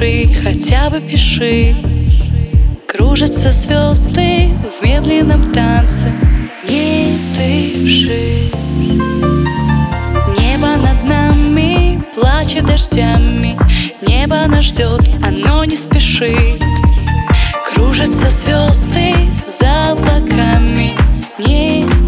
пиши, хотя бы пиши. Кружатся звезды в медленном танце. Не дыши. Небо над нами плачет дождями. Небо нас ждет, оно не спешит. Кружатся звезды за облаками. Не